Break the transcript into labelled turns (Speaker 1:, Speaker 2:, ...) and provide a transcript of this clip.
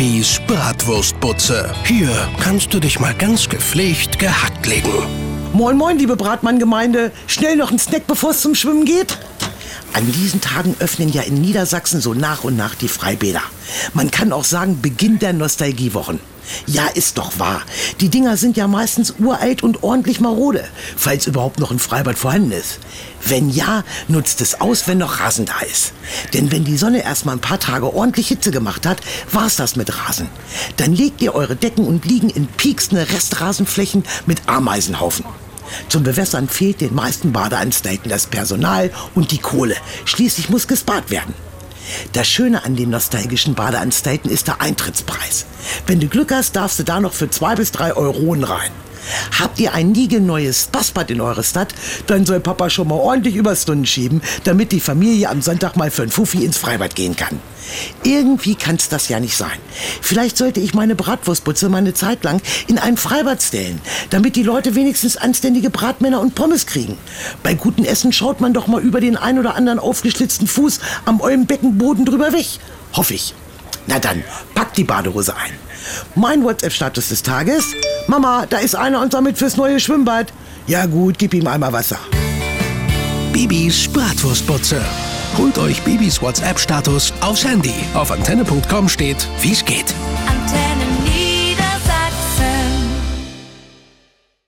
Speaker 1: Bibis Bratwurstbutze. Hier kannst du dich mal ganz gepflegt gehackt legen.
Speaker 2: Moin, moin, liebe Bratmann-Gemeinde. Schnell noch ein Snack, bevor es zum Schwimmen geht. An diesen Tagen öffnen ja in Niedersachsen so nach und nach die Freibäder. Man kann auch sagen, Beginn der Nostalgiewochen. Ja, ist doch wahr. Die Dinger sind ja meistens uralt und ordentlich marode, falls überhaupt noch ein Freibad vorhanden ist. Wenn ja, nutzt es aus, wenn noch Rasen da ist. Denn wenn die Sonne erstmal ein paar Tage ordentlich Hitze gemacht hat, war's das mit Rasen. Dann legt ihr eure Decken und Liegen in pieksende Restrasenflächen mit Ameisenhaufen. Zum Bewässern fehlt den meisten Badeanstalten das Personal und die Kohle. Schließlich muss gespart werden. Das Schöne an den nostalgischen Badeanstalten ist der Eintrittspreis. Wenn du Glück hast, darfst du da noch für zwei bis drei Euronen rein. Habt ihr ein niegelneues Spaßbad in eurer Stadt, dann soll Papa schon mal ordentlich Überstunden schieben, damit die Familie am Sonntag mal für ein Fuffi ins Freibad gehen kann. Irgendwie kann's das ja nicht sein. Vielleicht sollte ich meine Bratwurstbutze mal eine Zeit lang in ein Freibad stellen, damit die Leute wenigstens anständige Bratmänner und Pommes kriegen. Bei gutem Essen schaut man doch mal über den ein oder anderen aufgeschlitzten Fuß am Beckenboden drüber weg. Hoffe ich. Na dann, packt die Badehose ein. Mein WhatsApp-Status des Tages. Mama, da ist einer und sammelt fürs neue Schwimmbad. Ja gut, gib ihm einmal Wasser.
Speaker 1: Bibis Bratwurstbutze. Holt euch Bibis WhatsApp-Status aufs Handy. Auf antenne.com steht, wie's geht.
Speaker 3: Antenne